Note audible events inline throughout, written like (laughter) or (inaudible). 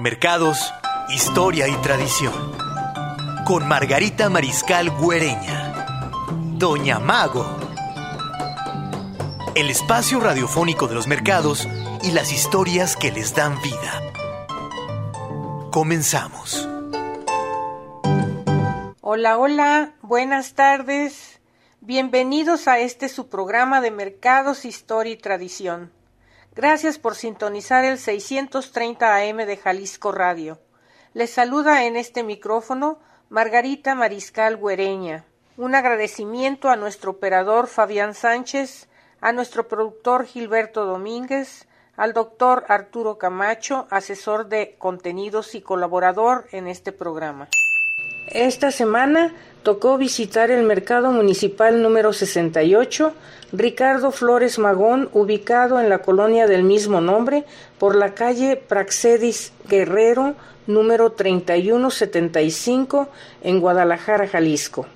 Mercados, historia y tradición. Con Margarita Mariscal Güereña. Doña Mago. El espacio radiofónico de los mercados y las historias que les dan vida. Comenzamos. Hola, hola, buenas tardes. Bienvenidos a este su programa de Mercados, Historia y Tradición. Gracias por sintonizar el 630 AM de Jalisco Radio. Les saluda en este micrófono Margarita Mariscal Güereña. Un agradecimiento a nuestro operador Fabián Sánchez, a nuestro productor Gilberto Domínguez, al doctor Arturo Camacho, asesor de contenidos y colaborador en este programa. Esta semana tocó visitar el mercado municipal número 68, Ricardo Flores Magón, ubicado en la colonia del mismo nombre, por la calle Praxedis Guerrero, número 3175, en Guadalajara, Jalisco.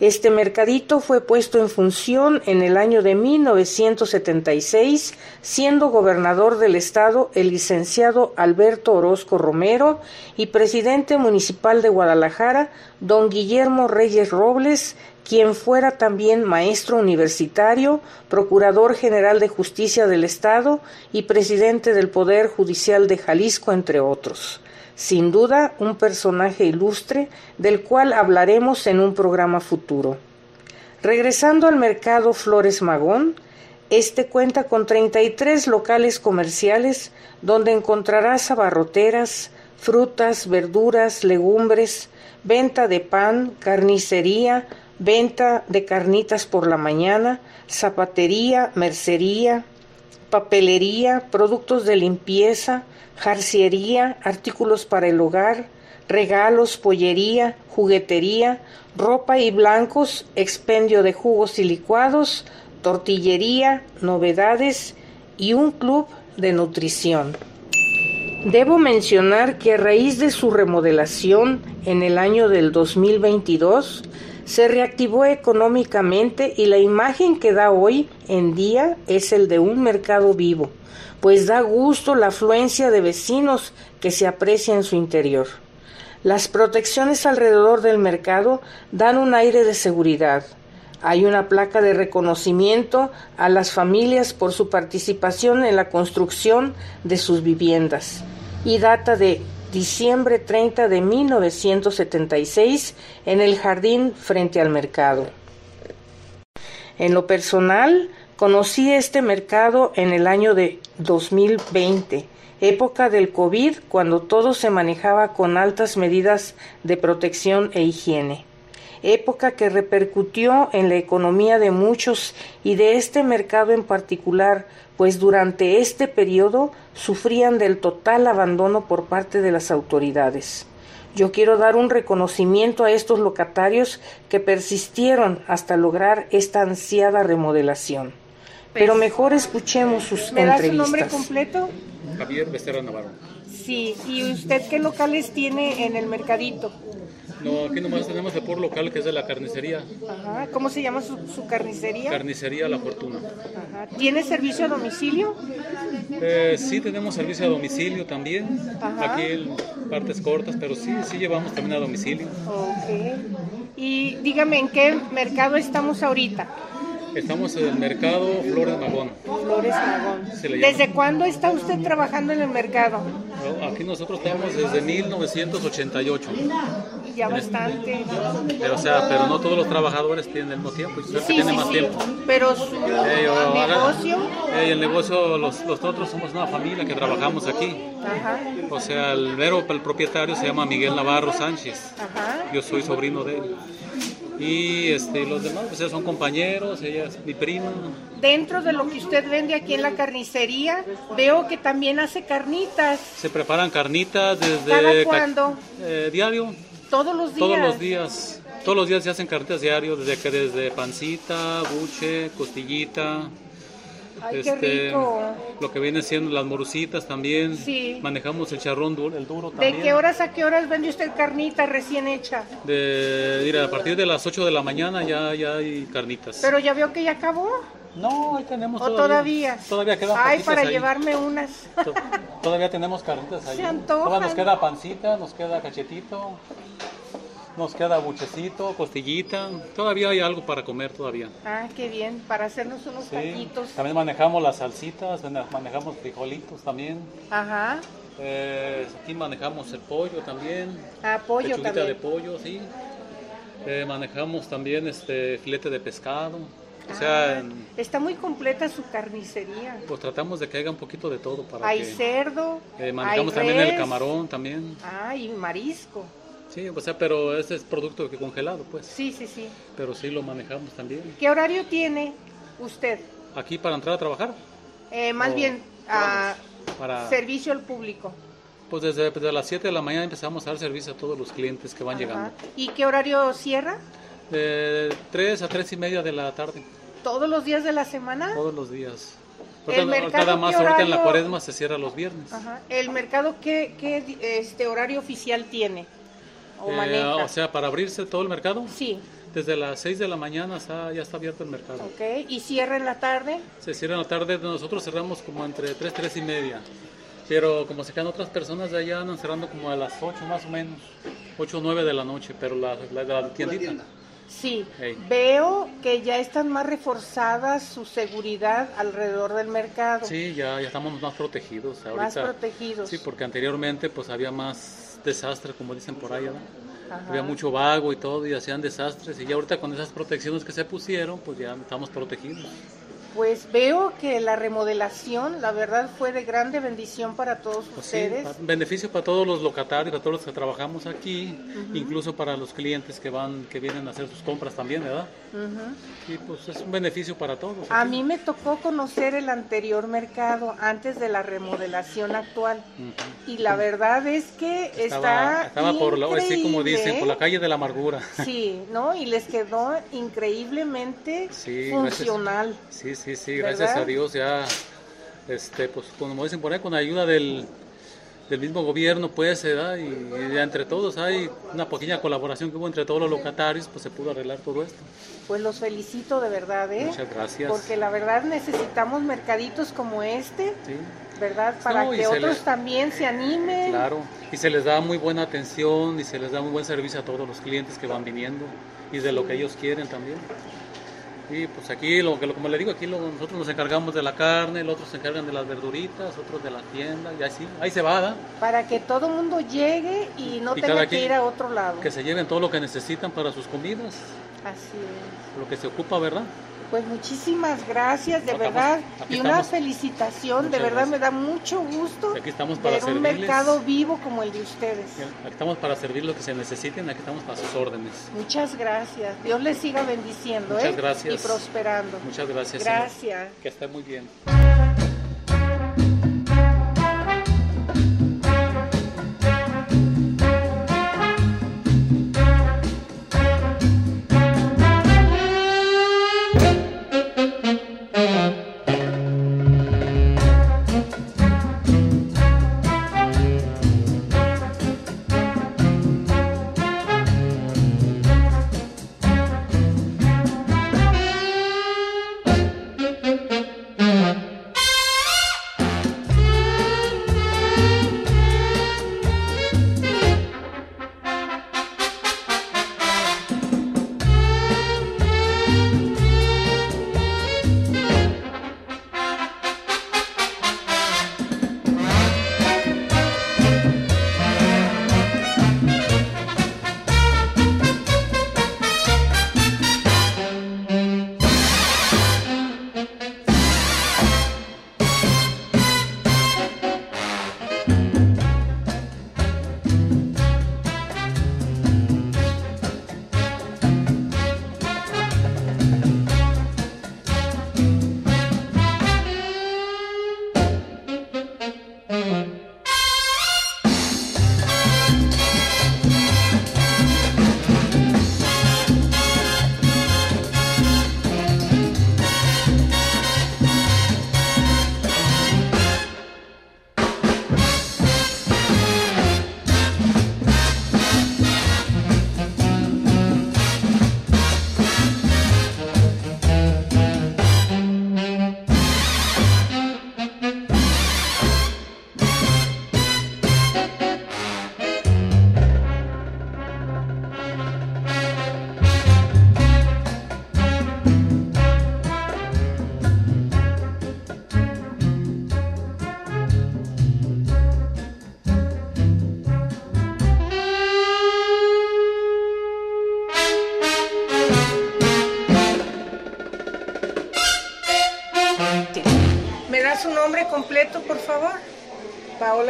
Este mercadito fue puesto en función en el año de 1976, siendo gobernador del estado el licenciado Alberto Orozco Romero y presidente municipal de Guadalajara, don Guillermo Reyes Robles, quien fuera también maestro universitario, procurador general de justicia del estado y presidente del Poder Judicial de Jalisco, entre otros sin duda un personaje ilustre del cual hablaremos en un programa futuro. Regresando al mercado Flores Magón, este cuenta con 33 locales comerciales donde encontrarás abarroteras, frutas, verduras, legumbres, venta de pan, carnicería, venta de carnitas por la mañana, zapatería, mercería, papelería, productos de limpieza, jarciería, artículos para el hogar, regalos, pollería, juguetería, ropa y blancos, expendio de jugos y licuados, tortillería, novedades y un club de nutrición. Debo mencionar que a raíz de su remodelación en el año del 2022, se reactivó económicamente y la imagen que da hoy en día es el de un mercado vivo, pues da gusto la afluencia de vecinos que se aprecia en su interior. Las protecciones alrededor del mercado dan un aire de seguridad. Hay una placa de reconocimiento a las familias por su participación en la construcción de sus viviendas y data de diciembre 30 de 1976 en el jardín frente al mercado. En lo personal, conocí este mercado en el año de 2020, época del COVID, cuando todo se manejaba con altas medidas de protección e higiene época que repercutió en la economía de muchos y de este mercado en particular, pues durante este periodo sufrían del total abandono por parte de las autoridades. Yo quiero dar un reconocimiento a estos locatarios que persistieron hasta lograr esta ansiada remodelación. Pero pues, mejor escuchemos sus ¿Me entrevistas. Da su nombre completo? Javier Becerra Navarro. Sí, ¿y usted qué locales tiene en el mercadito? No, aquí nomás tenemos el por local que es de la carnicería. Ajá. ¿Cómo se llama su, carnicería? Carnicería La Fortuna. Ajá. ¿Tiene servicio a domicilio? Eh, sí, tenemos servicio a domicilio también. Aquí en partes cortas, pero sí, sí llevamos también a domicilio. Ok. Y dígame, ¿en qué mercado estamos ahorita? Estamos en el mercado Flores Magón. Flores Magón. ¿Desde cuándo está usted trabajando en el mercado? Aquí nosotros estamos desde 1988. Ya bastante. Pero, o sea, pero no todos los trabajadores tienen el mismo tiempo, usted sí, tiene más tiempo. Pero su negocio. el negocio, los, nosotros somos una familia que trabajamos aquí. Ajá. O sea, el mero el propietario se llama Miguel Navarro Sánchez. Ajá. Yo soy sobrino de él. Y este, los demás pues, son compañeros, ella es mi prima. Dentro de lo que usted vende aquí en la carnicería, veo que también hace carnitas. Se preparan carnitas desde... ¿Cada cuándo? Eh, diario. ¿Todos los días? Todos los días. Todos los días se hacen carnitas diario, desde que desde pancita, buche, costillita, este, Lo que viene siendo las morusitas también. Sí. Manejamos el charrón duro, el duro también. ¿De qué horas a qué horas vende usted carnita recién hecha? De, mira, a partir de las 8 de la mañana ya, ya hay carnitas. Pero ya veo que ya acabó. No, ahí tenemos ¿O todavía? Todavía quedan Ay, para llevarme unas. Todavía tenemos carnitas (laughs) ahí. Se antojan. nos queda pancita, nos queda cachetito, nos queda buchecito, costillita. Todavía hay algo para comer todavía. Ah, qué bien, para hacernos unos sí. También manejamos las salsitas, manejamos frijolitos también. Ajá. Eh, aquí manejamos el pollo también. Ah, pollo también. de pollo, sí. Eh, manejamos también este filete de pescado. O sea, ah, está muy completa su carnicería. Pues tratamos de que haya un poquito de todo para Hay cerdo. Eh, manejamos también el camarón también. Ah, y marisco. Sí, o sea, pero ese es producto que congelado, pues. Sí, sí, sí. Pero sí lo manejamos también. ¿Qué horario tiene usted? Aquí para entrar a trabajar. Eh, más bien a para servicio al público. Pues desde, desde, las 7 de la mañana empezamos a dar servicio a todos los clientes que van llegando. ¿Y qué horario cierra? De 3 a 3 y media de la tarde. ¿Todos los días de la semana? Todos los días. cada más ahorita en la cuaresma se cierra los viernes. ¿El mercado qué, qué este horario oficial tiene? ¿O, eh, o sea, para abrirse todo el mercado. Sí. Desde las 6 de la mañana ya está abierto el mercado. Ok, ¿y cierra en la tarde? Se cierra en la tarde, nosotros cerramos como entre 3, 3 y media. Pero como se quedan otras personas de allá, andan cerrando como a las 8 más o menos, 8 o 9 de la noche, pero la, la, tiendita. Sí, veo que ya están más reforzadas su seguridad alrededor del mercado. Sí, ya, ya estamos más protegidos. Ahorita, más protegidos. Sí, porque anteriormente pues había más desastre, como dicen por ahí, Había mucho vago y todo y hacían desastres y ya ahorita con esas protecciones que se pusieron, pues ya estamos protegidos. Pues veo que la remodelación, la verdad, fue de grande bendición para todos pues ustedes. beneficio para todos los locatarios, para todos los que trabajamos aquí, incluso para los clientes que van, que vienen a hacer sus compras también, ¿verdad? Y pues es un beneficio para todos. A mí me tocó conocer el anterior mercado antes de la remodelación actual. Y la verdad es que estaba, estaba por la, así como dicen, por la calle de la amargura. Sí, ¿no? Y les quedó increíblemente funcional. sí, sí, sí, gracias a Dios ya, este, pues como dicen por ahí, con ayuda del, del mismo gobierno, pues, ¿verdad? Y, y, entre todos hay una pequeña colaboración que hubo entre todos los locatarios, pues se pudo arreglar todo esto. Pues los felicito de verdad, ¿eh? Muchas gracias. Porque la verdad necesitamos mercaditos como este, ¿verdad? Para que otros también se animen. Claro, y se les da muy buena atención y se les da muy buen servicio a todos los clientes que van viniendo y de lo que ellos quieren también. Y pues aquí, lo, como le digo, aquí nosotros nos encargamos de la carne, los otros se encargan de las verduritas, otros de la tienda, y así, ahí se va, Para que todo el mundo llegue y no tenga que ir a otro lado. Que se lleven todo lo que necesitan para sus comidas. Así es. Lo que se ocupa, ¿verdad? Pues muchísimas gracias, de verdad, y una felicitación, de verdad me da mucho gusto aquí estamos para ver un mercado vivo como el de ustedes. Aquí estamos para servir lo que se necesiten, aquí estamos para sus órdenes. Muchas gracias, Dios les siga bendiciendo Muchas ¿eh? gracias. y prosperando. Muchas gracias. Gracias. Que esté muy bien.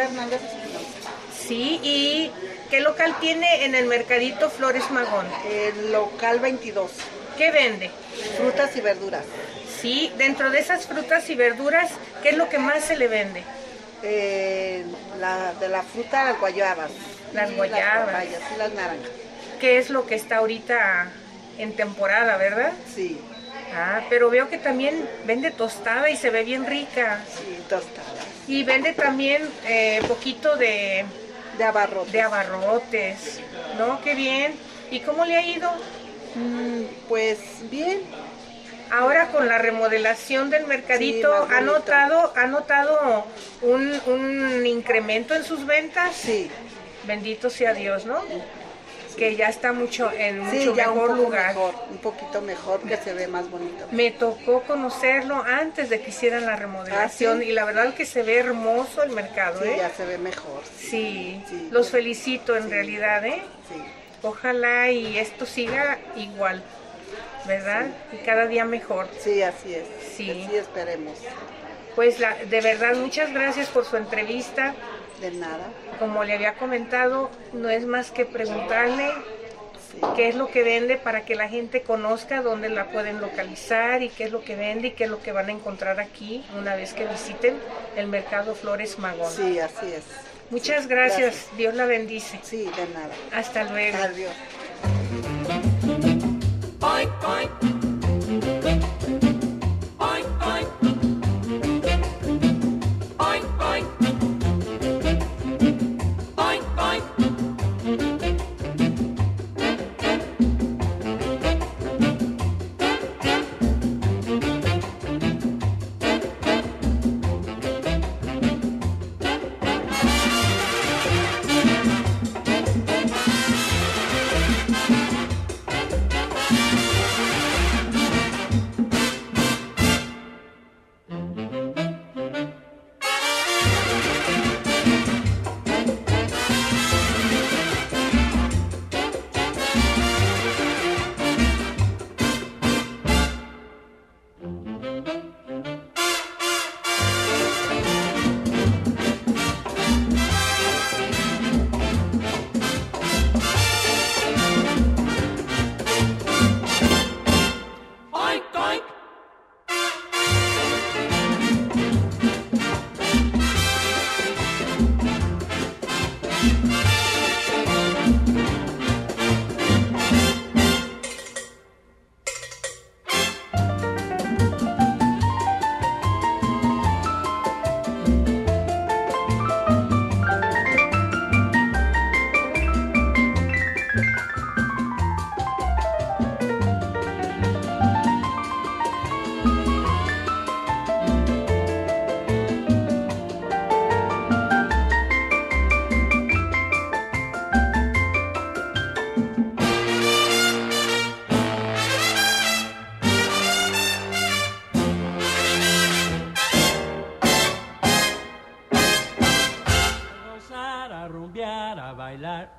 Hernández Sí, ¿y qué local tiene en el mercadito Flores Magón? El local 22. ¿Qué vende? Frutas y verduras. Sí, dentro de esas frutas y verduras, ¿qué es lo que más se le vende? Eh, la, de la fruta, las guayabas. Las guayabas. Las y las naranjas. ¿Qué es lo que está ahorita en temporada, verdad? Sí. Ah, pero veo que también vende tostada y se ve bien rica. Sí, tostada. Y vende también eh, poquito de... De abarrotes. De abarrotes, ¿no? Qué bien. ¿Y cómo le ha ido? Mm, pues bien. Ahora con la remodelación del mercadito, ¿ha notado, ¿ha notado un, un incremento en sus ventas? Sí. Bendito sea Dios, ¿no? Que ya está mucho en mucho mejor lugar. un poquito mejor, que se ve más bonito. Me tocó conocerlo antes de que hicieran la remodelación ah, y la verdad que se ve hermoso el mercado, sí, ¿eh? ya se ve mejor. Sí, los felicito en realidad, ¿eh? Sí. Ojalá y esto siga igual, ¿verdad? Y cada día mejor. Sí, así es. Sí. Así esperemos. Pues la, de verdad, muchas gracias por su entrevista. De nada. Como le había comentado, no es más que preguntarle qué es lo que vende para que la gente conozca dónde la pueden localizar y qué es lo que vende y qué es lo que van a encontrar aquí una vez que visiten el mercado Flores Magón. Sí, así es. Muchas gracias. Dios la bendice. Sí, de nada. Hasta luego. Adiós.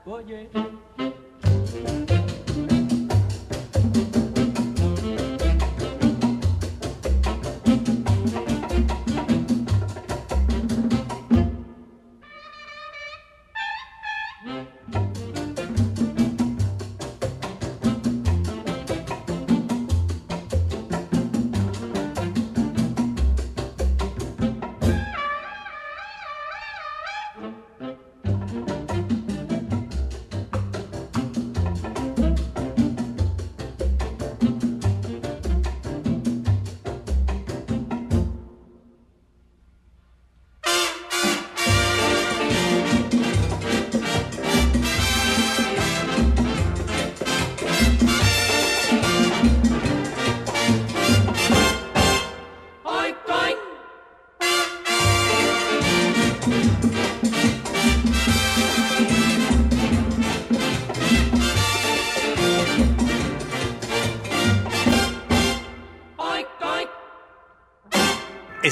What,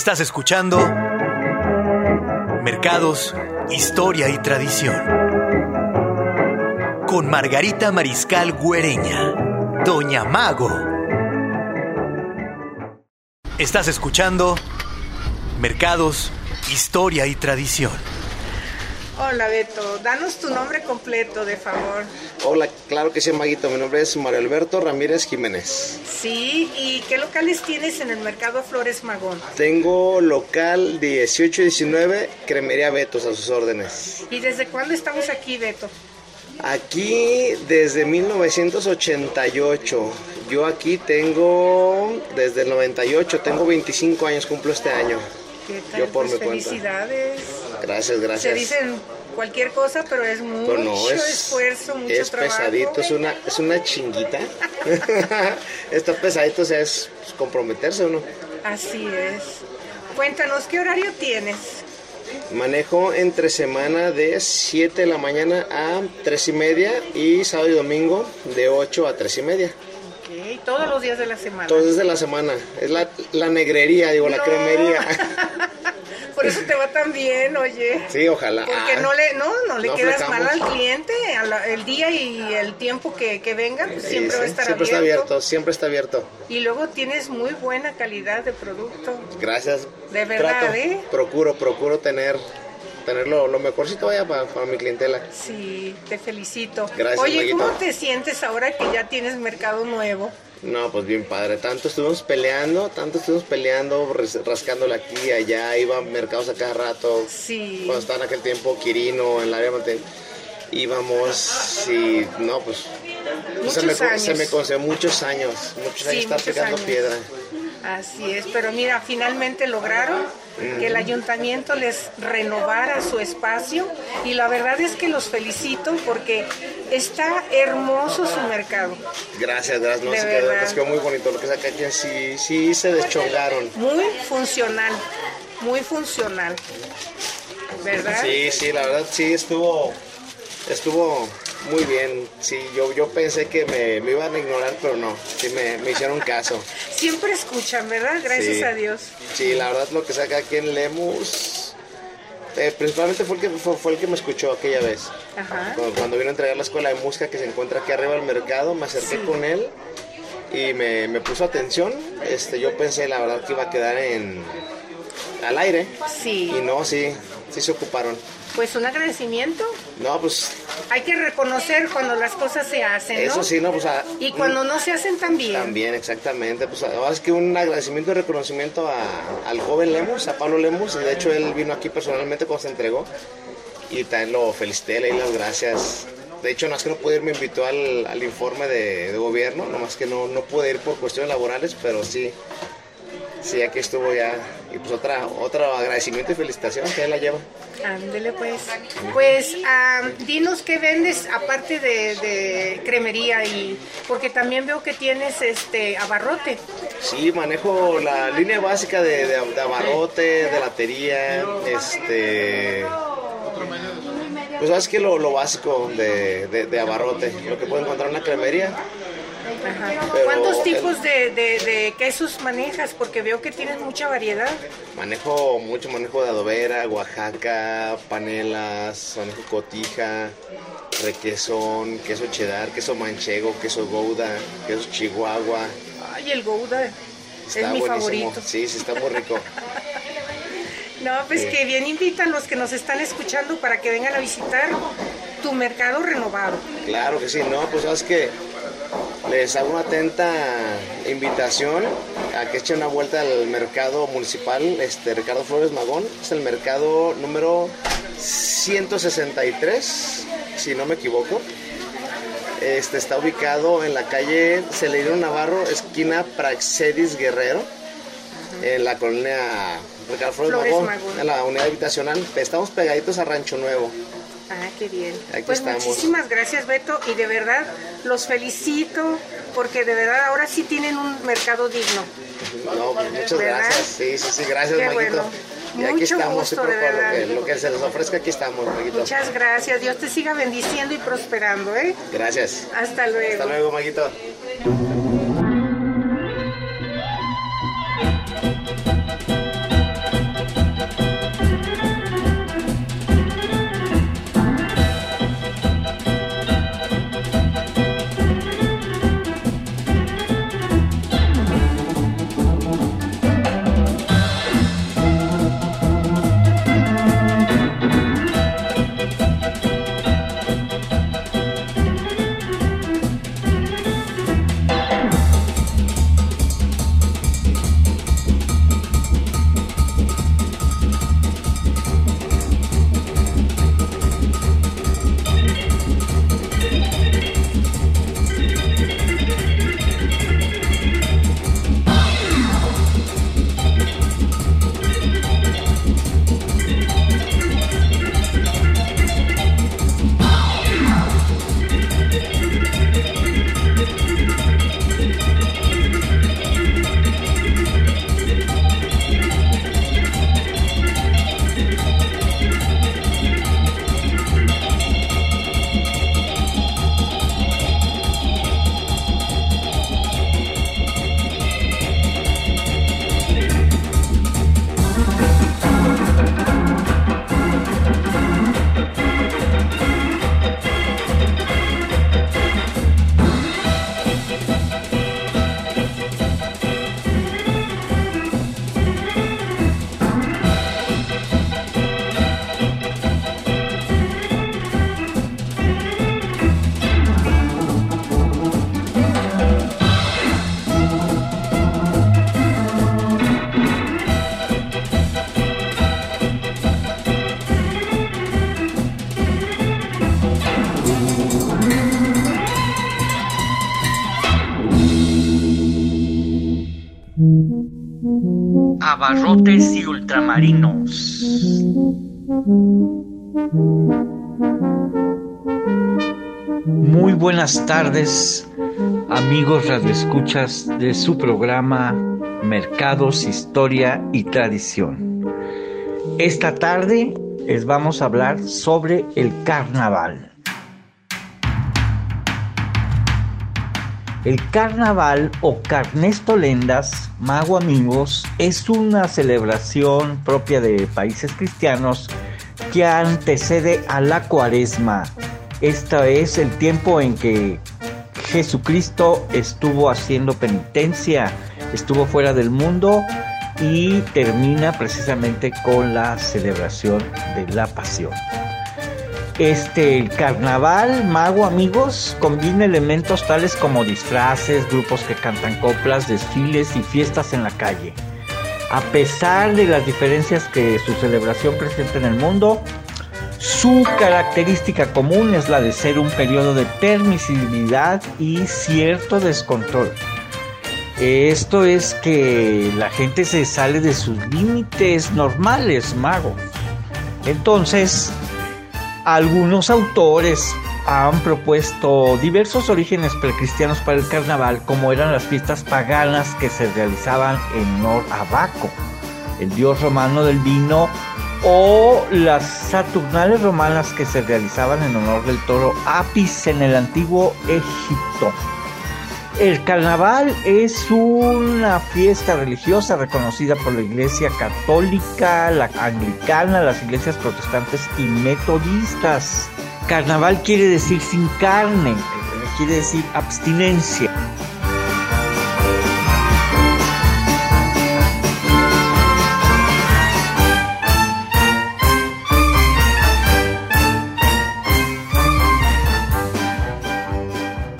Estás escuchando Mercados, Historia y Tradición. Con Margarita Mariscal Güereña, Doña Mago. Estás escuchando Mercados, historia y tradición. Hola Beto, danos tu nombre completo, de favor. Hola, claro que sí, Maguito. Mi nombre es Mario Alberto Ramírez Jiménez. Sí, ¿y qué locales tienes en el Mercado Flores Magón? Tengo local 1819, Cremería Betos, a sus órdenes. ¿Y desde cuándo estamos aquí, Beto? Aquí desde 1988. Yo aquí tengo desde el 98, tengo 25 años, cumplo este año. ¿Qué tal? Yo por pues mi felicidades. Gracias, gracias. Se dicen cualquier cosa, pero es mucho esfuerzo, mucho es pesadito, es una, es una chinguita. (laughs) Está pesadito, o sea, es comprometerse uno. Así es. Cuéntanos, ¿qué horario tienes? Manejo entre semana de 7 de la mañana a 3 y media y sábado y domingo de 8 a 3 y media. Ok, todos los días de la semana. Todos los días de la semana. Es la, la negrería, digo, la cremería. (laughs) Eso te va tan bien, oye. Sí, ojalá. Porque no le, no, no le quedas mal al cliente. el día y el tiempo que, que venga, pues siempre va a estar siempre abierto. Siempre está abierto, siempre está abierto. Y luego tienes muy buena calidad de producto. Gracias. De verdad, ¿eh? Procuro, procuro tener tenerlo lo mejorcito vaya para, para, mi clientela. Sí, te felicito. Gracias. Oye, ¿cómo te sientes ahora que ya tienes mercado nuevo? No, pues bien padre. Tanto estuvimos peleando, tanto estuvimos peleando, rascándole aquí y allá. Iba a mercados a cada rato. Sí. Cuando estaba en aquel tiempo Quirino, en la área íbamos y no, pues. se, me, se me concedió muchos años. Muchos años estar pegando piedra. Así es, pero mira, finalmente lograron que el ayuntamiento les renovara su espacio y la verdad es que los felicito porque está hermoso su mercado. Gracias, gracias, no, se quedó, quedó, muy bonito lo que saca aquí, sí, sí se deschongaron. Muy funcional, muy funcional, ¿verdad? Sí, sí, la verdad sí estuvo, estuvo muy bien, sí, yo, yo pensé que me, me iban a ignorar, pero no, sí me, me hicieron caso. Siempre escuchan, ¿verdad? Gracias a Dios. Sí, la verdad lo que saca aquí en Lemus, eh, principalmente fue el, que, fue, el que me escuchó aquella vez. Ajá. Cuando, vino a entregar la escuela de música que se encuentra aquí arriba del mercado, me acerqué con él y me, me, puso atención. Este, yo pensé, la verdad, que iba a quedar en al aire. Sí. Y no, sí, sí se ocuparon. Pues un agradecimiento. No, pues. Hay que reconocer cuando las cosas se hacen, ¿no? Eso sí, no, pues. y cuando no se hacen también. También, exactamente. Pues ahora es que un agradecimiento y reconocimiento a, al joven Lemus, a Pablo Lemus. De hecho, él vino aquí personalmente cuando se entregó. Y también lo felicité, le di las gracias. De hecho, no es que no pude ir, me invitó al, al informe de, de, gobierno, nomás que no, no pude ir por cuestiones laborales, pero sí, sí, aquí estuvo ya. Y pues otra, otro agradecimiento y felicitación que él la lleva. Ándele pues. Pues uh, dinos qué vendes aparte de, de, cremería y porque también veo que tienes este abarrote. Sí, manejo la línea básica de, de, de abarrote, de latería, este pues sabes que lo, lo básico de, de, abarrote, lo que puede encontrar en una cremería. ¿Cuántos tipos de, de, de, quesos manejas? Porque veo que tienes mucha variedad. Manejo mucho, manejo de adobera, Oaxaca, panelas, manejo cotija, requesón, queso cheddar, queso manchego, queso gouda, queso chihuahua. Ay, el gouda está es mi buenísimo. favorito. Sí, sí, está muy rico. (laughs) No, pues sí. que bien invitan los que nos están escuchando para que vengan a visitar tu mercado renovado. Claro que sí, no, pues sabes que les hago una atenta invitación a que echen una vuelta al mercado municipal este Ricardo Flores Magón. Es el mercado número 163, si no me equivoco. Este está ubicado en la calle Celeiro Navarro, esquina Praxedis Guerrero, en la colonia Ricardo Flores, Flores Magón, Magón. en la unidad habitacional. Estamos pegaditos a Rancho Nuevo. Ah, qué bien. Aquí pues estamos. muchísimas gracias, Beto, y de verdad los felicito porque de verdad ahora sí tienen un mercado digno. No, pues muchas ¿Verdad? gracias. Sí, sí, sí, gracias, Qué Maguito. bueno. Y aquí estamos, gusto, de lo verdad. que, lo que se les ofrezca, aquí estamos, Maguito. Muchas gracias. Dios te siga bendiciendo y prosperando, ¿eh? Gracias. Hasta luego. Hasta luego, Maguito. Abarrotes y ultramarinos. Muy buenas tardes, amigos radioescuchas de su programa Mercados, Historia y Tradición. Esta tarde les vamos a hablar sobre el carnaval. El carnaval o carnestolendas, mago amigos, es una celebración propia de países cristianos que antecede a la cuaresma. Este es el tiempo en que Jesucristo estuvo haciendo penitencia, estuvo fuera del mundo y termina precisamente con la celebración de la pasión. Este, el carnaval, mago amigos, combina elementos tales como disfraces, grupos que cantan coplas, desfiles y fiestas en la calle. A pesar de las diferencias que su celebración presenta en el mundo, su característica común es la de ser un periodo de permisibilidad y cierto descontrol. Esto es que la gente se sale de sus límites normales, mago. Entonces, algunos autores han propuesto diversos orígenes precristianos para el carnaval, como eran las fiestas paganas que se realizaban en honor a Baco, el dios romano del vino, o las saturnales romanas que se realizaban en honor del toro Apis en el antiguo Egipto. El carnaval es una fiesta religiosa reconocida por la Iglesia Católica, la Anglicana, las iglesias protestantes y metodistas. Carnaval quiere decir sin carne, quiere decir abstinencia.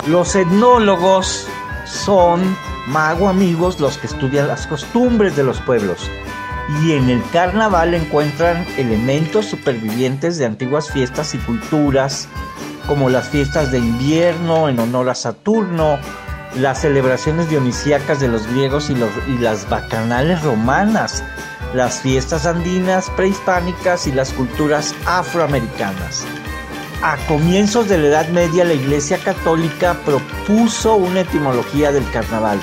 Los etnólogos son mago amigos los que estudian las costumbres de los pueblos. Y en el carnaval encuentran elementos supervivientes de antiguas fiestas y culturas como las fiestas de invierno en honor a Saturno, las celebraciones dionisíacas de los griegos y, y las bacanales romanas, las fiestas andinas prehispánicas y las culturas afroamericanas a comienzos de la Edad Media la Iglesia Católica propuso una etimología del carnaval,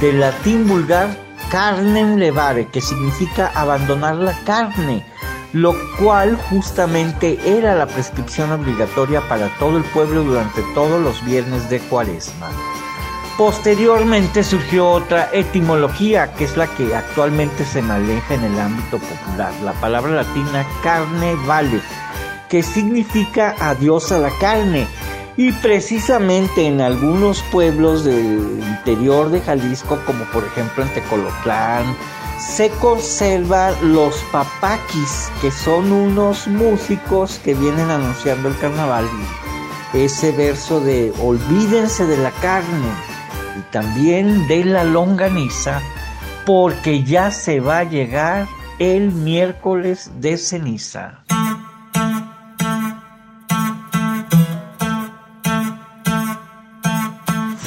del latín vulgar carnem levare, que significa abandonar la carne, lo cual justamente era la prescripción obligatoria para todo el pueblo durante todos los viernes de cuaresma. Posteriormente surgió otra etimología, que es la que actualmente se maneja en el ámbito popular, la palabra latina carne vale que significa adiós a la carne. Y precisamente en algunos pueblos del interior de Jalisco, como por ejemplo en Tecolotlán, se conservan los papaquis, que son unos músicos que vienen anunciando el carnaval. Ese verso de olvídense de la carne y también de la longaniza, porque ya se va a llegar el miércoles de ceniza.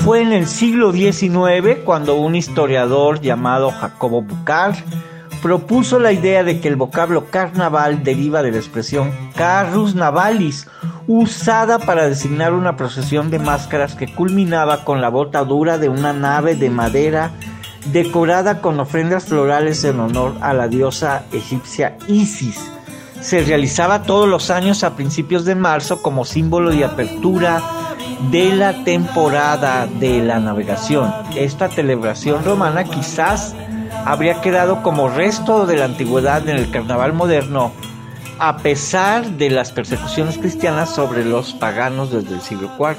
Fue en el siglo XIX cuando un historiador llamado Jacobo Bucar propuso la idea de que el vocablo carnaval deriva de la expresión carrus navalis, usada para designar una procesión de máscaras que culminaba con la botadura de una nave de madera decorada con ofrendas florales en honor a la diosa egipcia Isis. Se realizaba todos los años a principios de marzo como símbolo de apertura de la temporada de la navegación. Esta celebración romana quizás habría quedado como resto de la antigüedad en el carnaval moderno, a pesar de las persecuciones cristianas sobre los paganos desde el siglo IV.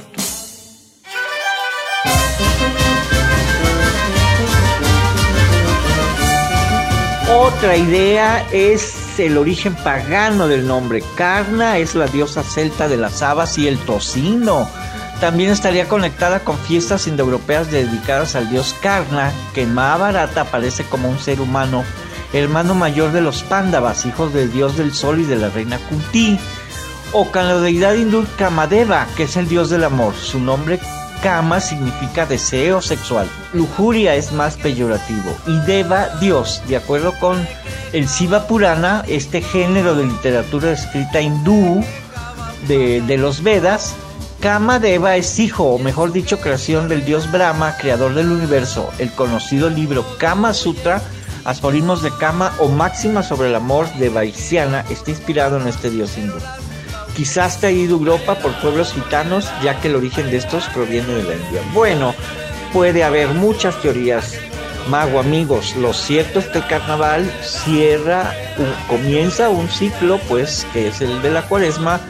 Otra idea es el origen pagano del nombre. Carna es la diosa celta de las habas y el tocino también estaría conectada con fiestas indoeuropeas dedicadas al dios Karna, que en Mahabharata aparece como un ser humano, hermano mayor de los Pándavas, hijos del dios del sol y de la reina Kunti, o con la deidad hindú Kamadeva, que es el dios del amor. Su nombre kama significa deseo sexual, lujuria es más peyorativo. Y deva Dios, de acuerdo con el Siva Purana, este género de literatura escrita hindú de, de los Vedas, Kama Deva es hijo, o mejor dicho, creación del dios Brahma, creador del universo. El conocido libro Kama Sutra, Aforismos de Kama o Máxima sobre el amor de Vaisiana, está inspirado en este dios hindú. Quizás ido Europa por pueblos gitanos, ya que el origen de estos proviene de la India. Bueno, puede haber muchas teorías. Mago, amigos, lo cierto es que el carnaval cierra, comienza un ciclo, pues, que es el de la cuaresma,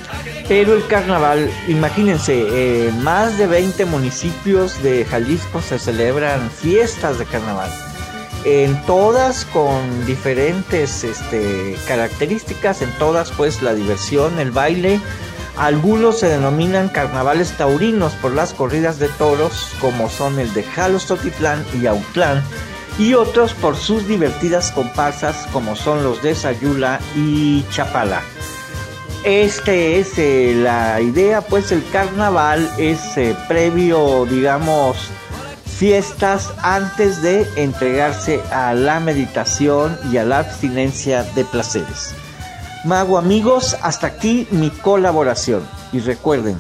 pero el carnaval, imagínense, en más de 20 municipios de Jalisco se celebran fiestas de carnaval. En todas con diferentes este, características, en todas pues la diversión, el baile. Algunos se denominan carnavales taurinos por las corridas de toros, como son el de Jalostotitlán y Autlán, y otros por sus divertidas comparsas, como son los de Sayula y Chapala. Este es eh, la idea, pues el carnaval es eh, previo, digamos, fiestas antes de entregarse a la meditación y a la abstinencia de placeres. Mago amigos, hasta aquí mi colaboración. Y recuerden,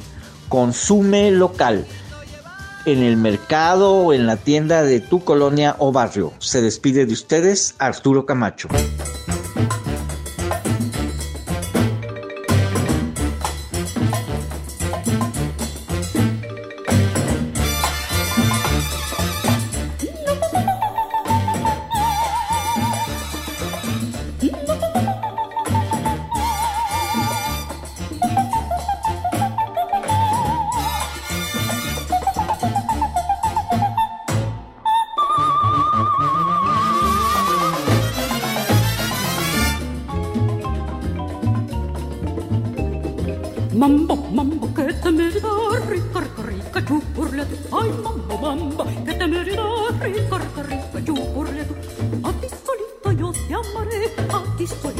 consume local en el mercado o en la tienda de tu colonia o barrio. Se despide de ustedes Arturo Camacho. Mambo, mambo, que te me da rica, rica, rica, chupurletu. Ay, mambo, mambo, que te me da rica, rica, rica, chupurletu. A ti solita yo te amaré, a ti solita.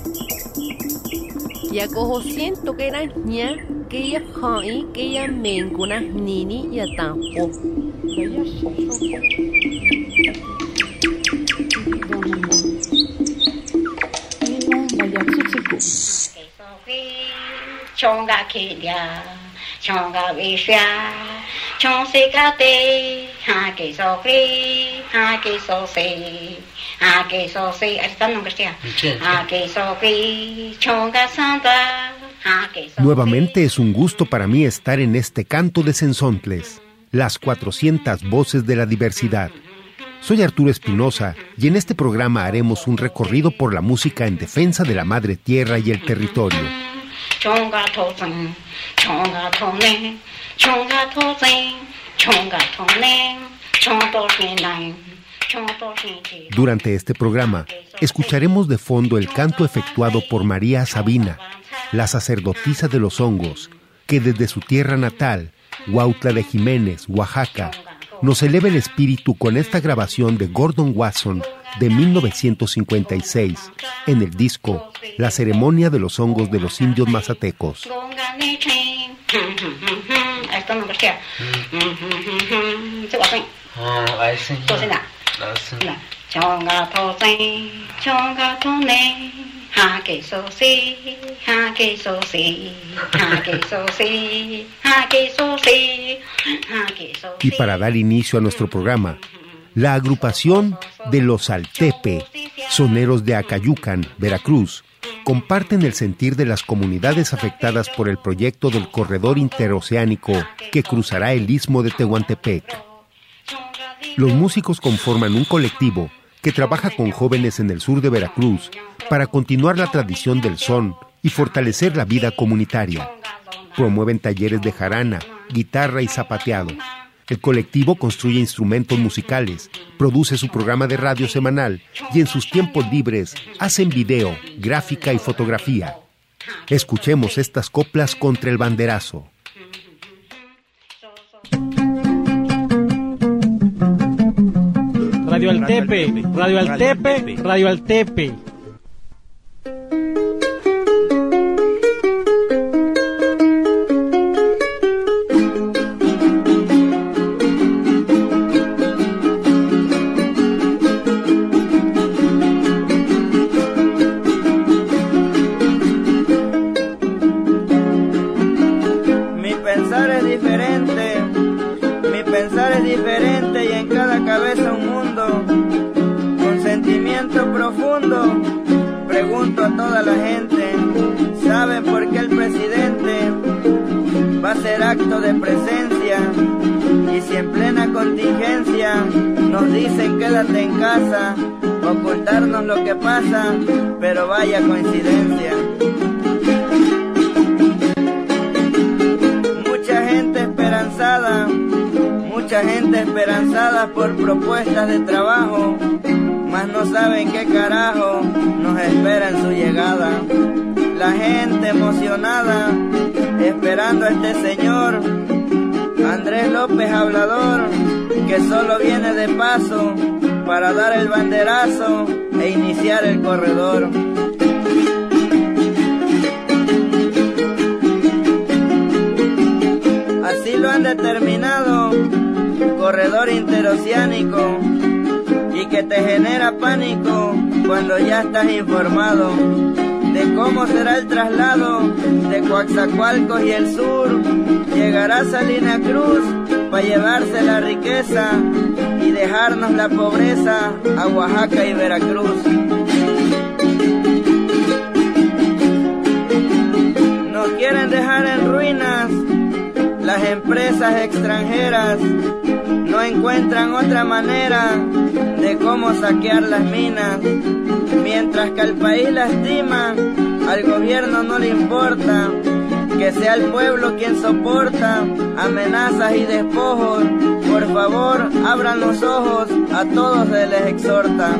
ya cojo siento que era ña que ya hai que ya menguna nini ya tampo chonga kelia chonga vesha chong se ka te ha ke so kri ha ke so se Nuevamente es un gusto para mí estar en este canto de Sensontles, las 400 voces de la diversidad. Soy Arturo Espinosa y en este programa haremos un recorrido por la música en defensa de la madre tierra y el territorio. Durante este programa, escucharemos de fondo el canto efectuado por María Sabina, la sacerdotisa de los hongos, que desde su tierra natal Huautla de Jiménez, Oaxaca, nos eleva el espíritu con esta grabación de Gordon Watson de 1956 en el disco La ceremonia de los hongos de los indios mazatecos. Y para dar inicio a nuestro programa, la agrupación de los Altepe, soneros de Acayucan, Veracruz, comparten el sentir de las comunidades afectadas por el proyecto del corredor interoceánico que cruzará el istmo de Tehuantepec. Los músicos conforman un colectivo que trabaja con jóvenes en el sur de Veracruz para continuar la tradición del son y fortalecer la vida comunitaria. Promueven talleres de jarana, guitarra y zapateado. El colectivo construye instrumentos musicales, produce su programa de radio semanal y en sus tiempos libres hacen video, gráfica y fotografía. Escuchemos estas coplas contra el banderazo. Radio Altepe, Radio Altepe, Radio Altepe. Toda la gente, ¿saben por qué el presidente va a hacer acto de presencia? Y si en plena contingencia nos dicen quédate en casa, ocultarnos lo que pasa, pero vaya coincidencia. Mucha gente esperanzada, mucha gente esperanzada por propuestas de trabajo mas no saben qué carajo nos espera en su llegada. La gente emocionada, esperando a este señor, Andrés López Hablador, que solo viene de paso para dar el banderazo e iniciar el corredor. Así lo han determinado, corredor interoceánico y que te genera pánico cuando ya estás informado de cómo será el traslado de Coaxacualcos y el sur. Llegará Salina Cruz para llevarse la riqueza y dejarnos la pobreza a Oaxaca y Veracruz. Nos quieren dejar en ruinas las empresas extranjeras no encuentran otra manera de cómo saquear las minas. Mientras que al país lastima, al gobierno no le importa que sea el pueblo quien soporta amenazas y despojos. Por favor, abran los ojos, a todos se les exhorta.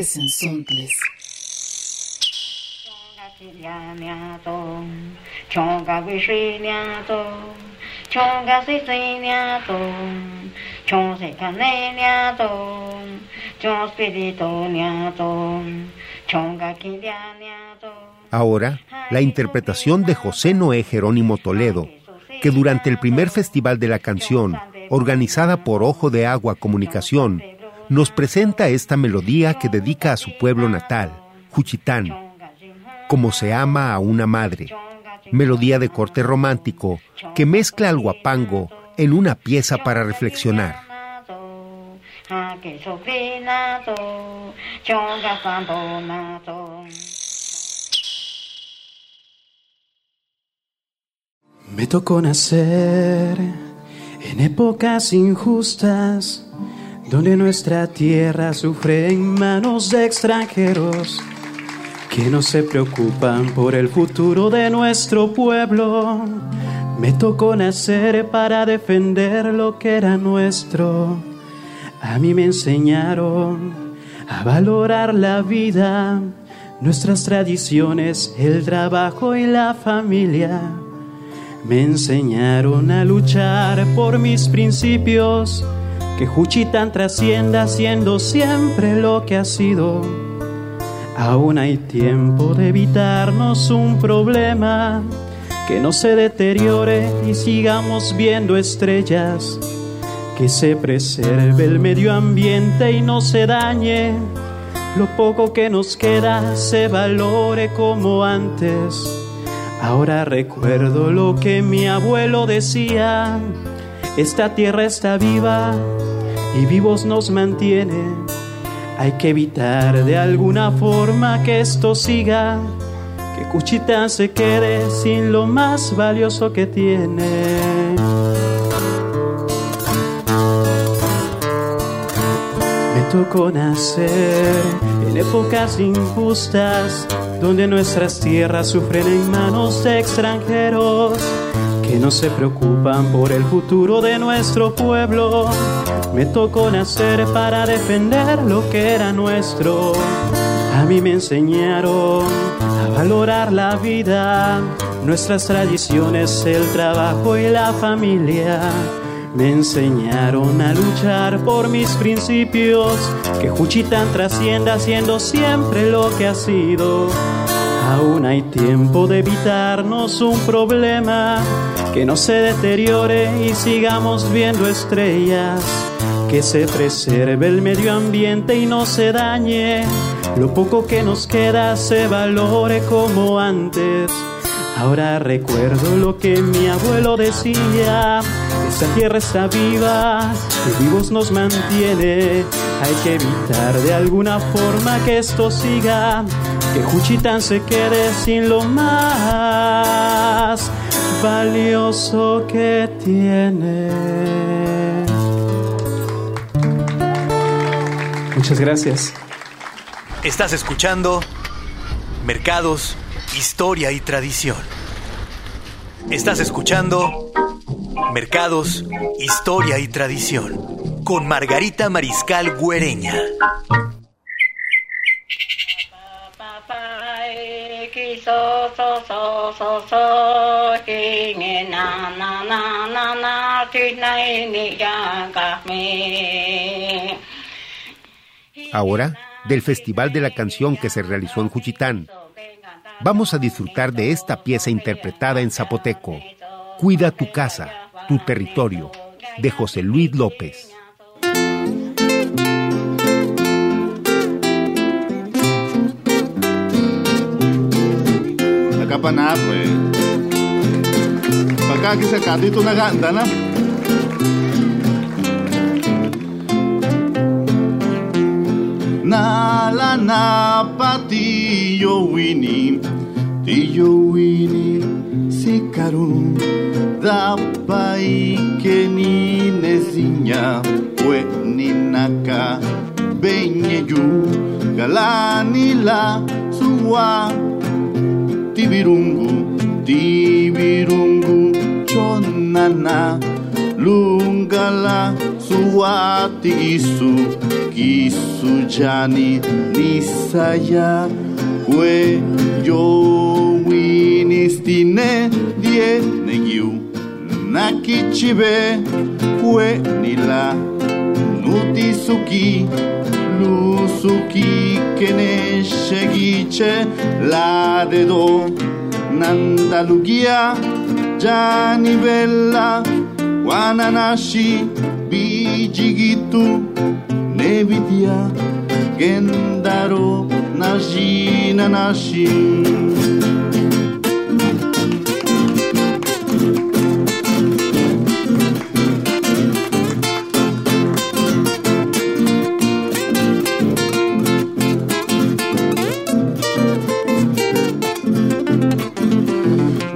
Canto de Sensontles. Ahora, la interpretación de José Noé Jerónimo Toledo, que durante el primer Festival de la Canción, organizada por Ojo de Agua Comunicación, nos presenta esta melodía que dedica a su pueblo natal, Juchitán, como se ama a una madre, melodía de corte romántico que mezcla al guapango en una pieza para reflexionar. Me tocó nacer en épocas injustas donde nuestra tierra sufre en manos de extranjeros. que no se preocupan por el futuro de nuestro pueblo. Me tocó nacer para defender lo que era nuestro. A mí me enseñaron a valorar la vida, nuestras tradiciones, el trabajo y la familia. Me enseñaron a luchar por mis principios, que Juchitán trascienda siendo siempre lo que ha sido. Aún hay tiempo de evitarnos un problema que no se deteriore y sigamos viendo estrellas, que se preserve el medio ambiente y no se dañe, lo poco que nos queda se valore como antes. Ahora recuerdo lo que mi abuelo decía, esta tierra está viva y vivos nos mantiene. Hay que evitar de alguna forma que esto siga que Cuchita se quede sin lo más valioso que tiene. Me tocó nacer en épocas injustas, donde nuestras tierras sufren en manos de extranjeros que no se preocupan por el futuro de nuestro pueblo. Me tocó nacer para defender lo que era nuestro. A mí me enseñaron valorar la vida, nuestras tradiciones, el trabajo y la familia. Me enseñaron a luchar por mis principios, que Juchitán trascienda siendo siempre lo que ha sido. Aún hay tiempo de evitarnos un problema, que no se deteriore y sigamos viendo estrellas, que se preserve el medio ambiente y no se dañe. Lo poco que nos queda se valore como antes. Ahora recuerdo lo que mi abuelo decía, esta tierra está viva, que vivos nos mantiene. Hay que evitar de alguna forma que esto siga, que Juchitán se quede sin lo más valioso que tiene. Muchas gracias. Estás escuchando Mercados, Historia y Tradición. Estás escuchando Mercados, Historia y Tradición con Margarita Mariscal Güereña. Ahora del Festival de la Canción que se realizó en Juchitán. Vamos a disfrutar de esta pieza interpretada en zapoteco, Cuida tu casa, tu territorio, de José Luis López. Acá para nada, pues. Para acá que se una ganda, ¿no? na la na patillo wini Ilouini Sikaru Dapai Keninezina Pueninaka galani la Suwa Tibirungu Tibirungu Chonana Lungala Suwati Isu Kisujani Nisaya kwe yo winistine die negiu. Nakichibe kwe nila nutisuki lusuki kene shegiche la dedo. Nandalugia jani bella wananashi bijigitu nebidia gendaro nazi na nasi.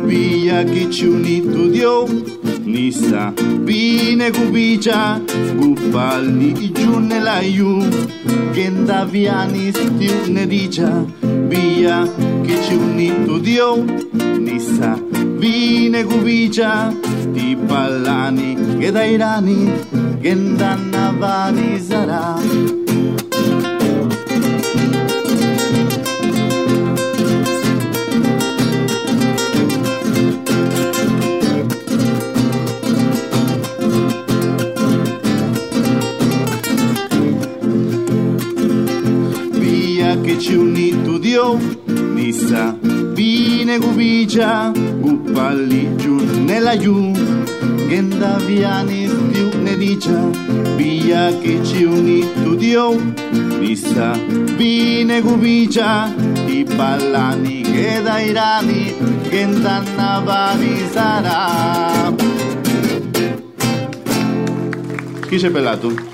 Villa Quichunito dio issa Bine cu bicea Gupali giù nella iu Che andaviani stiu ne dicia Via che ci unito Dio Nissa. Vine cu Ti pallani che dai rani Che andannavani sarà. negu bila Gupali jur nela ju Genda bian izdiu neditxa Biak etxiun itu dio oh. Biza bi negu bila Ipalani geda irani Genda nabadizara Kise pelatu Kise pelatu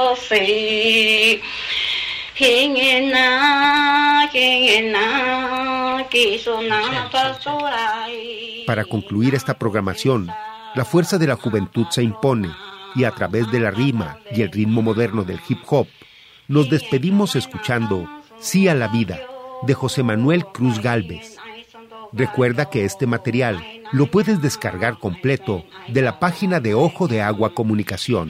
Para concluir esta programación, la fuerza de la juventud se impone y a través de la rima y el ritmo moderno del hip hop, nos despedimos escuchando Sí a la vida de José Manuel Cruz Galvez. Recuerda que este material lo puedes descargar completo de la página de Ojo de Agua Comunicación.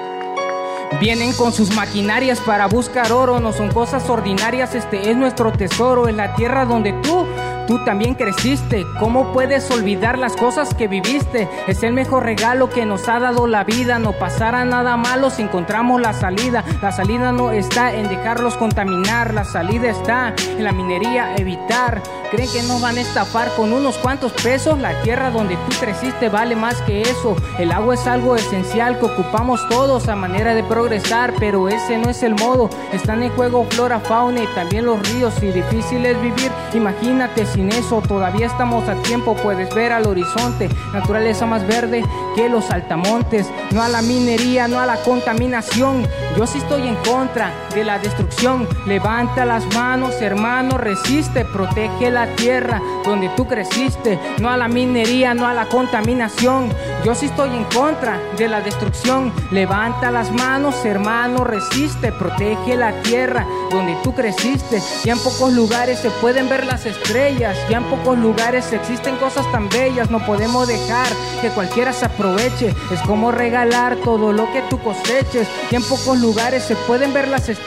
Vienen con sus maquinarias para buscar oro, no son cosas ordinarias, este es nuestro tesoro, en la tierra donde tú Tú también creciste, ¿cómo puedes olvidar las cosas que viviste? Es el mejor regalo que nos ha dado la vida, no pasará nada malo si encontramos la salida. La salida no está en dejarlos contaminar, la salida está en la minería evitar. ¿Creen que nos van a estafar con unos cuantos pesos? La tierra donde tú creciste vale más que eso. El agua es algo esencial que ocupamos todos a manera de progresar, pero ese no es el modo. Están en juego flora, fauna y también los ríos y difícil es vivir. Imagínate sin eso todavía estamos a tiempo, puedes ver al horizonte, naturaleza más verde que los altamontes, no a la minería, no a la contaminación. Yo sí estoy en contra de la destrucción. Levanta las manos, hermano, resiste, protege la tierra donde tú creciste, no a la minería, no a la contaminación. Yo sí estoy en contra de la destrucción. Levanta las manos, hermano, resiste, protege la tierra donde tú creciste. Ya en pocos lugares se pueden ver las estrellas, ya en pocos lugares existen cosas tan bellas. No podemos dejar que cualquiera se aproveche. Es como regalar todo lo que tú coseches. Y en pocos lugares se pueden ver las estrellas.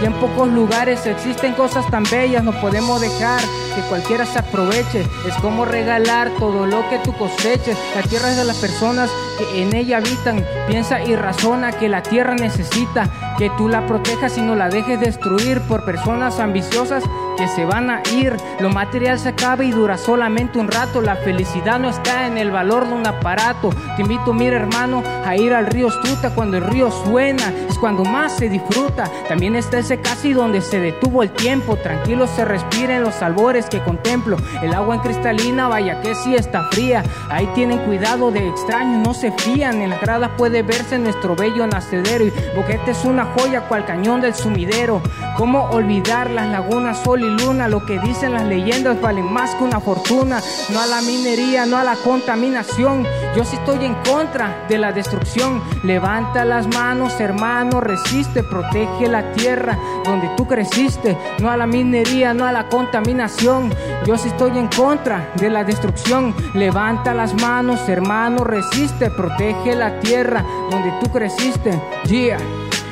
Y en pocos lugares existen cosas tan bellas. No podemos dejar que cualquiera se aproveche. Es como regalar todo lo que tú coseches. La tierra es de las personas que en ella habitan. Piensa y razona que la tierra necesita que tú la protejas y no la dejes destruir por personas ambiciosas que se van a ir. Lo material se acaba y dura solamente un rato. La felicidad no está en el valor de un aparato. Te invito, mira hermano, a ir al río Struta cuando el río suena. Es cuando más se disfruta. También está ese casi donde se detuvo el tiempo. Tranquilo se respira en los albores que contemplo. El agua en cristalina, vaya que sí está fría. Ahí tienen cuidado de extraños, no se fían. En la grada puede verse nuestro bello nacedero. Y Boquete es una joya cual cañón del sumidero. ¿Cómo olvidar las lagunas sólidas? Luna. Lo que dicen las leyendas valen más que una fortuna. No a la minería, no a la contaminación. Yo sí estoy en contra de la destrucción. Levanta las manos, hermano, resiste, protege la tierra donde tú creciste. No a la minería, no a la contaminación. Yo sí estoy en contra de la destrucción. Levanta las manos, hermano, resiste, protege la tierra donde tú creciste. Yeah,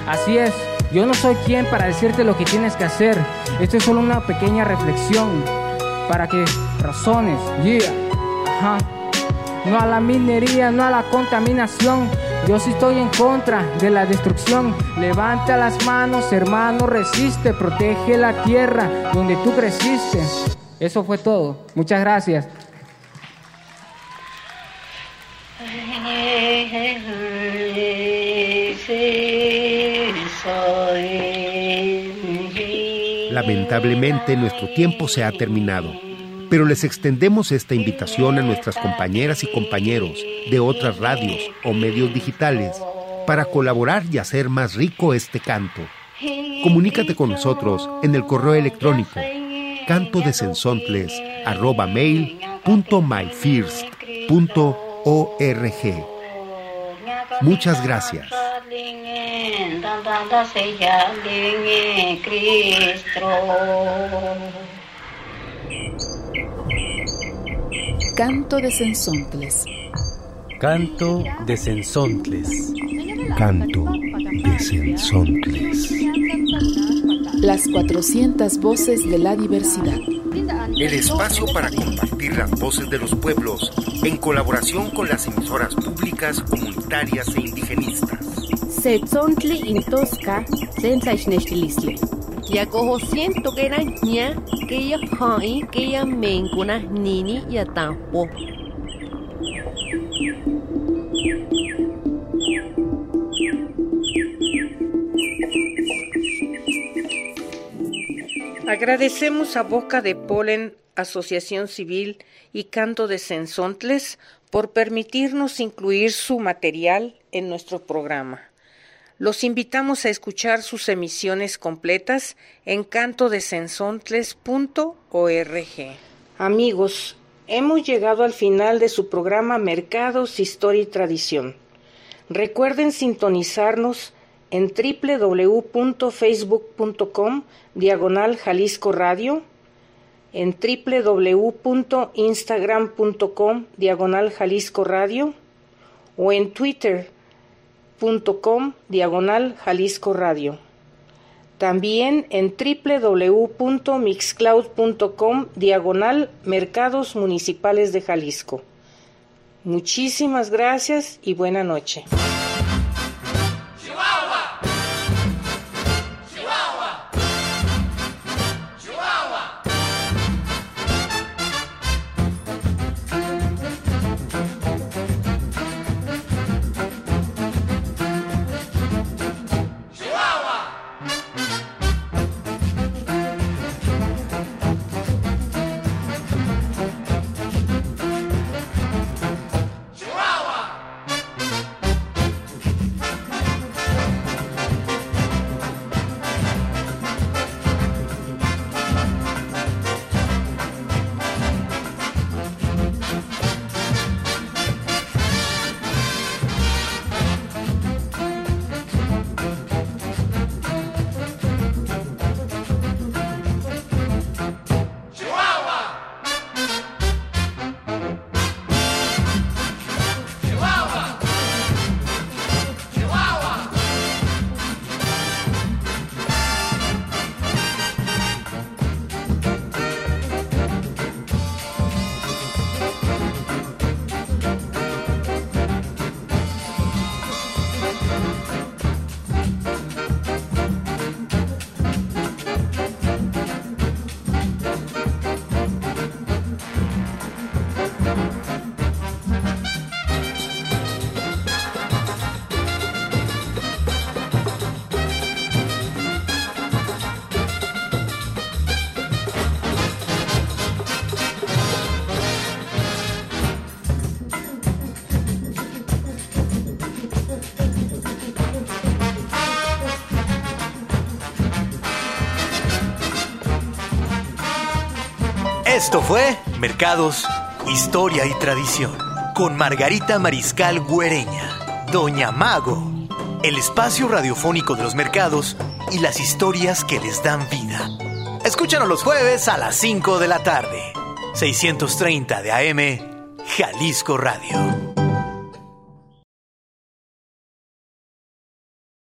así es. Yo no soy quien para decirte lo que tienes que hacer. Esto es solo una pequeña reflexión para que razones. Yeah, ajá. No a la minería, no a la contaminación. Yo sí estoy en contra de la destrucción. Levanta las manos, hermano, resiste, protege la tierra donde tú creciste. Eso fue todo. Muchas gracias. Lamentablemente nuestro tiempo se ha terminado, pero les extendemos esta invitación a nuestras compañeras y compañeros de otras radios o medios digitales para colaborar y hacer más rico este canto. Comunícate con nosotros en el correo electrónico canto de Muchas gracias. Canto de Sensontles. Canto de Sensontles. Canto de Sensontles. Las 400 voces de la diversidad. El espacio para compartir las voces de los pueblos en colaboración con las emisoras públicas, comunitarias e indigenistas. Setzontli intosca, sensaixnextilistle. Yakoho siento que era ña, que ya hai, que ya mencuna nini ya tampo. Agradecemos a Boca de Polen, Asociación Civil y Canto de Sensontles por permitirnos incluir su material en nuestro programa. Los invitamos a escuchar sus emisiones completas en cantodesensontles.org. Amigos, hemos llegado al final de su programa Mercados, Historia y Tradición. Recuerden sintonizarnos en www.facebook.com diagonal Jalisco Radio, en www.instagram.com diagonal Jalisco Radio o en twitter.com diagonal Jalisco Radio. También en www.mixcloud.com diagonal Mercados Municipales de Jalisco. Muchísimas gracias y buena noche. Esto fue Mercados, Historia y Tradición con Margarita Mariscal Güereña, Doña Mago, el espacio radiofónico de los mercados y las historias que les dan vida. Escúchanos los jueves a las 5 de la tarde, 630 de AM, Jalisco Radio.